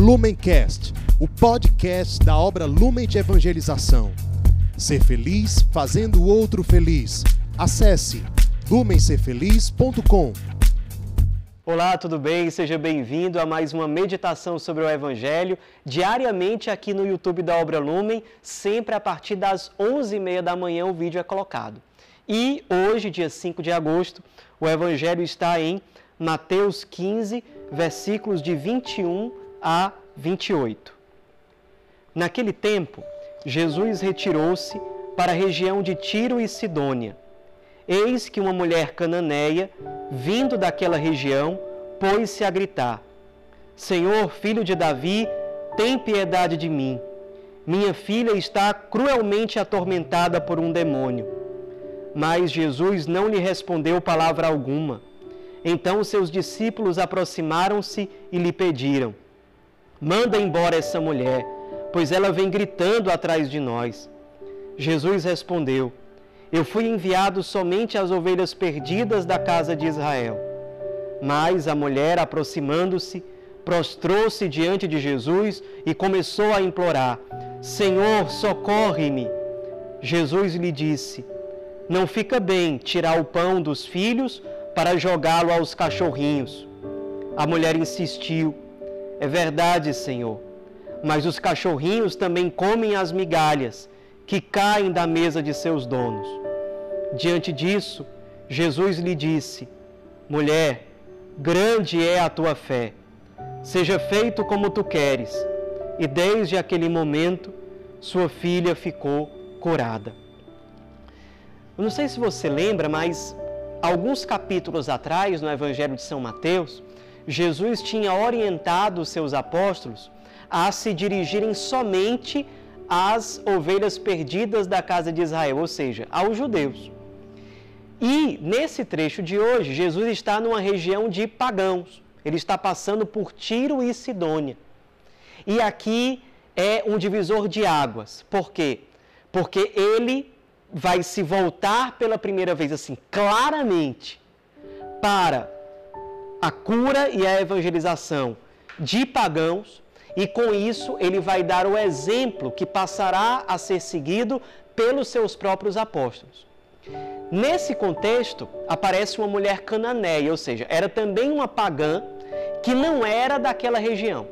Lumencast, o podcast da obra Lumen de Evangelização. Ser feliz fazendo o outro feliz. Acesse lumencerfeliz.com. Olá, tudo bem? Seja bem-vindo a mais uma meditação sobre o Evangelho, diariamente aqui no YouTube da Obra Lumen, sempre a partir das 11h30 da manhã o vídeo é colocado. E hoje, dia 5 de agosto, o Evangelho está em Mateus 15, versículos de 21 a 28. Naquele tempo, Jesus retirou-se para a região de Tiro e Sidônia. Eis que uma mulher cananeia, vindo daquela região, pôs-se a gritar: Senhor, filho de Davi, tem piedade de mim. Minha filha está cruelmente atormentada por um demônio. Mas Jesus não lhe respondeu palavra alguma. Então seus discípulos aproximaram-se e lhe pediram: Manda embora essa mulher, pois ela vem gritando atrás de nós. Jesus respondeu: Eu fui enviado somente às ovelhas perdidas da casa de Israel. Mas a mulher, aproximando-se, prostrou-se diante de Jesus e começou a implorar: Senhor, socorre-me. Jesus lhe disse: Não fica bem tirar o pão dos filhos para jogá-lo aos cachorrinhos. A mulher insistiu: É verdade, Senhor, mas os cachorrinhos também comem as migalhas que caem da mesa de seus donos. Diante disso, Jesus lhe disse: Mulher, grande é a tua fé. Seja feito como tu queres. E desde aquele momento, sua filha ficou curada. Eu não sei se você lembra, mas alguns capítulos atrás, no Evangelho de São Mateus, Jesus tinha orientado seus apóstolos a se dirigirem somente às ovelhas perdidas da casa de Israel, ou seja, aos judeus. E nesse trecho de hoje, Jesus está numa região de pagãos. Ele está passando por Tiro e Sidônia. E aqui é um divisor de águas. Por quê? Porque ele vai se voltar pela primeira vez, assim, claramente, para a cura e a evangelização de pagãos, e com isso ele vai dar o exemplo que passará a ser seguido pelos seus próprios apóstolos. Nesse contexto, aparece uma mulher cananeia, ou seja, era também uma pagã que não era daquela região.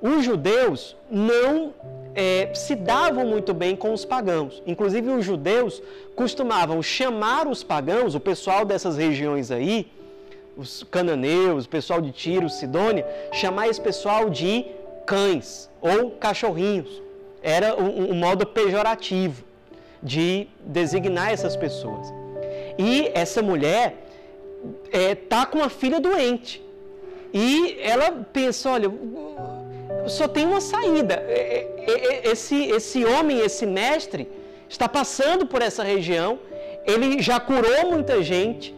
Os judeus não é, se davam muito bem com os pagãos. Inclusive, os judeus costumavam chamar os pagãos, o pessoal dessas regiões aí, os cananeus, o pessoal de Tiro, Sidônia, chamar esse pessoal de cães ou cachorrinhos. Era um, um modo pejorativo de designar essas pessoas. E essa mulher é, tá com uma filha doente. E ela pensa, olha, só tem uma saída. É, é, é, esse, esse homem, esse mestre, está passando por essa região. Ele já curou muita gente.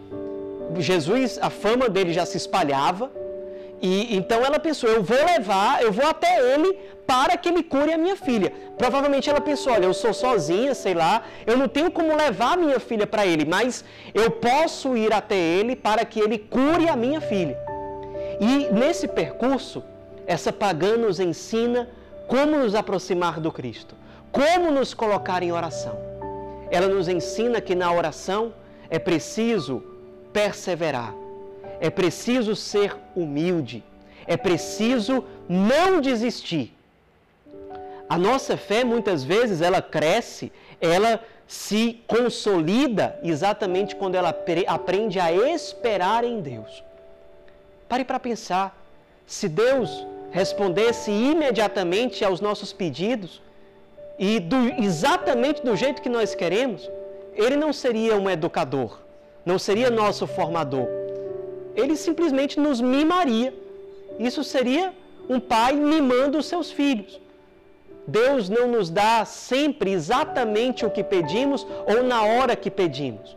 Jesus, a fama dele já se espalhava. E então ela pensou: eu vou levar, eu vou até ele para que ele cure a minha filha. Provavelmente ela pensou: olha, eu sou sozinha, sei lá, eu não tenho como levar a minha filha para ele, mas eu posso ir até ele para que ele cure a minha filha. E nesse percurso, essa pagã nos ensina como nos aproximar do Cristo, como nos colocar em oração. Ela nos ensina que na oração é preciso perseverar é preciso ser humilde, é preciso não desistir. A nossa fé muitas vezes ela cresce, ela se consolida exatamente quando ela aprende a esperar em Deus. Pare para pensar, se Deus respondesse imediatamente aos nossos pedidos e do, exatamente do jeito que nós queremos, ele não seria um educador, não seria nosso formador ele simplesmente nos mimaria. Isso seria um pai mimando os seus filhos. Deus não nos dá sempre exatamente o que pedimos ou na hora que pedimos,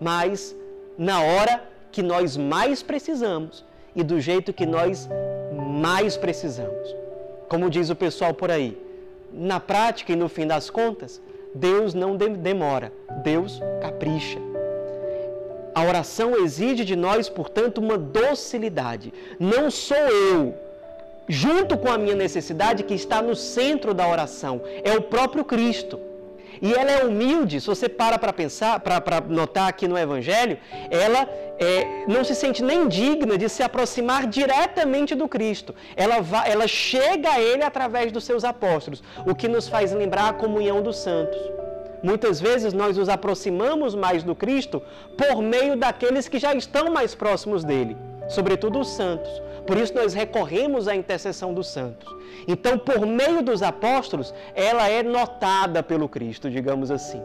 mas na hora que nós mais precisamos e do jeito que nós mais precisamos. Como diz o pessoal por aí, na prática e no fim das contas, Deus não demora, Deus capricha. A oração exige de nós, portanto, uma docilidade. Não sou eu, junto com a minha necessidade, que está no centro da oração. É o próprio Cristo. E ela é humilde, se você para para pensar, para notar aqui no Evangelho, ela é, não se sente nem digna de se aproximar diretamente do Cristo. Ela, vai, ela chega a Ele através dos seus apóstolos, o que nos faz lembrar a comunhão dos santos. Muitas vezes nós nos aproximamos mais do Cristo por meio daqueles que já estão mais próximos dele, sobretudo os santos. Por isso nós recorremos à intercessão dos santos. Então, por meio dos apóstolos, ela é notada pelo Cristo, digamos assim.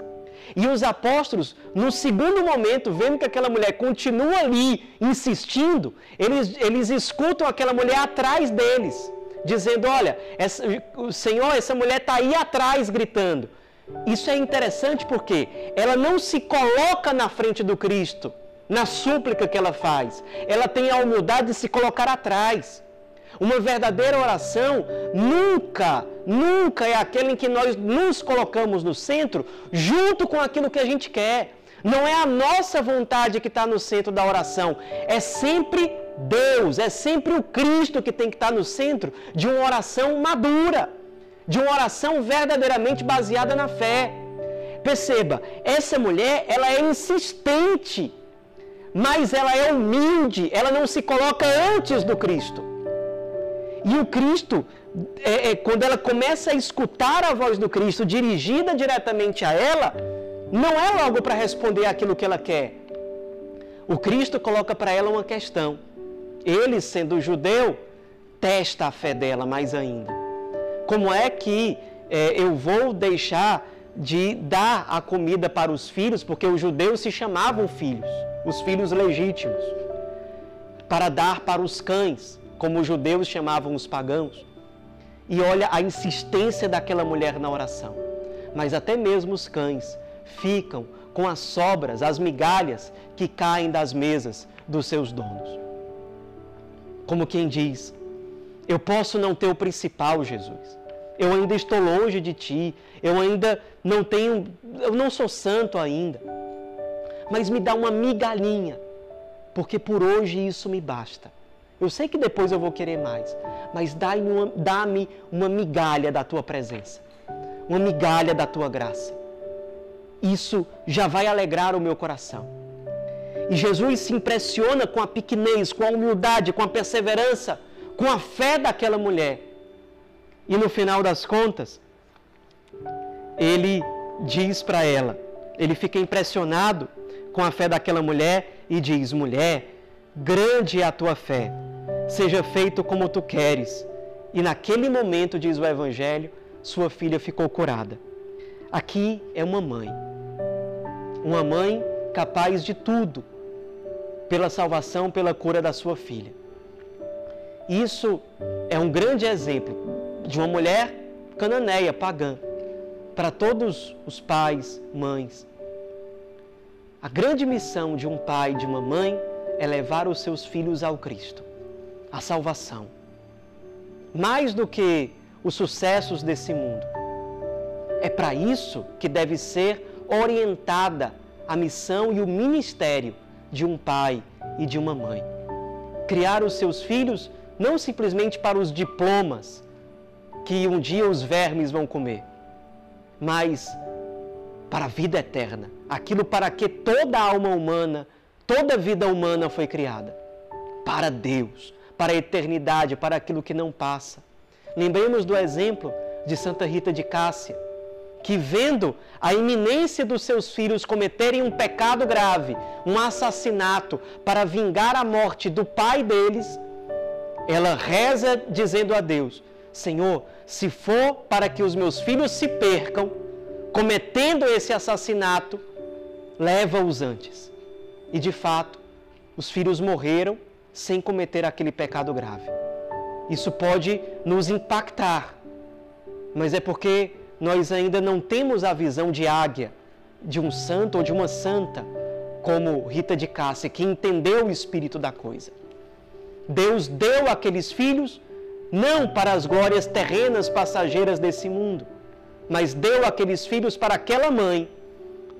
E os apóstolos, no segundo momento, vendo que aquela mulher continua ali insistindo, eles, eles escutam aquela mulher atrás deles, dizendo: Olha, essa, Senhor, essa mulher está aí atrás gritando. Isso é interessante porque ela não se coloca na frente do Cristo na súplica que ela faz. Ela tem a humildade de se colocar atrás. Uma verdadeira oração nunca, nunca é aquela em que nós nos colocamos no centro junto com aquilo que a gente quer. Não é a nossa vontade que está no centro da oração. É sempre Deus, é sempre o Cristo que tem que estar no centro de uma oração madura, de uma oração verdadeiramente baseada na fé. Perceba, essa mulher, ela é insistente, mas ela é humilde, ela não se coloca antes do Cristo. E o Cristo, é, é, quando ela começa a escutar a voz do Cristo dirigida diretamente a ela, não é logo para responder aquilo que ela quer. O Cristo coloca para ela uma questão. Ele, sendo judeu, testa a fé dela mais ainda. Como é que é, eu vou deixar de dar a comida para os filhos, porque os judeus se chamavam filhos, os filhos legítimos, para dar para os cães, como os judeus chamavam os pagãos. E olha a insistência daquela mulher na oração. Mas até mesmo os cães ficam com as sobras, as migalhas que caem das mesas dos seus donos. Como quem diz: Eu posso não ter o principal, Jesus. Eu ainda estou longe de ti. Eu ainda não tenho, eu não sou santo ainda. Mas me dá uma migalhinha, porque por hoje isso me basta. Eu sei que depois eu vou querer mais, mas dá-me uma, dá uma migalha da tua presença, uma migalha da tua graça. Isso já vai alegrar o meu coração. E Jesus se impressiona com a pequenez, com a humildade, com a perseverança, com a fé daquela mulher. E no final das contas, ele diz para ela, ele fica impressionado com a fé daquela mulher e diz: Mulher, grande é a tua fé, seja feito como tu queres. E naquele momento, diz o Evangelho, sua filha ficou curada. Aqui é uma mãe, uma mãe capaz de tudo pela salvação, pela cura da sua filha. Isso é um grande exemplo de uma mulher cananeia, pagã, para todos os pais, mães. A grande missão de um pai e de uma mãe é levar os seus filhos ao Cristo, à salvação. Mais do que os sucessos desse mundo. É para isso que deve ser orientada a missão e o ministério de um pai e de uma mãe. Criar os seus filhos não simplesmente para os diplomas que um dia os vermes vão comer, mas para a vida eterna, aquilo para que toda alma humana, toda vida humana foi criada. Para Deus, para a eternidade, para aquilo que não passa. Lembremos do exemplo de Santa Rita de Cássia, que vendo a iminência dos seus filhos cometerem um pecado grave, um assassinato, para vingar a morte do pai deles, ela reza dizendo a Deus: Senhor, se for para que os meus filhos se percam, cometendo esse assassinato, leva-os antes. E de fato, os filhos morreram sem cometer aquele pecado grave. Isso pode nos impactar, mas é porque nós ainda não temos a visão de águia de um santo ou de uma santa, como Rita de Cássia, que entendeu o espírito da coisa. Deus deu aqueles filhos não para as glórias terrenas passageiras desse mundo, mas deu aqueles filhos para aquela mãe,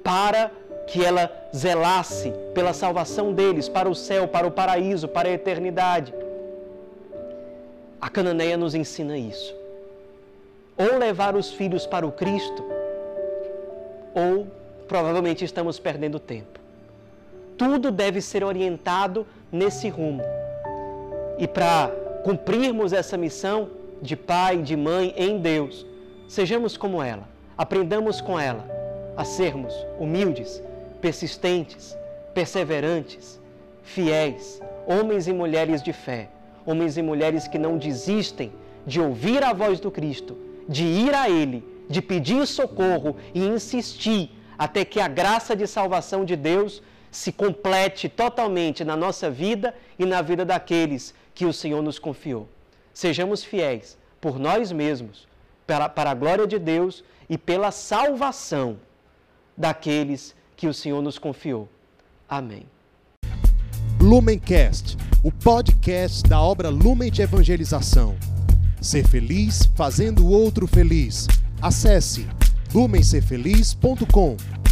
para que ela zelasse pela salvação deles, para o céu, para o paraíso, para a eternidade. A Cananeia nos ensina isso. Ou levar os filhos para o Cristo, ou provavelmente estamos perdendo tempo. Tudo deve ser orientado nesse rumo. E para cumprirmos essa missão de pai, de mãe em Deus, sejamos como ela, aprendamos com ela a sermos humildes, persistentes, perseverantes, fiéis, homens e mulheres de fé, homens e mulheres que não desistem de ouvir a voz do Cristo, de ir a Ele, de pedir socorro e insistir até que a graça de salvação de Deus se complete totalmente na nossa vida e na vida daqueles que o Senhor nos confiou. Sejamos fiéis por nós mesmos, para, para a glória de Deus e pela salvação daqueles que o Senhor nos confiou. Amém. Lumencast, o podcast da obra Lumen de Evangelização. Ser feliz fazendo o outro feliz. Acesse lumencerfeliz.com.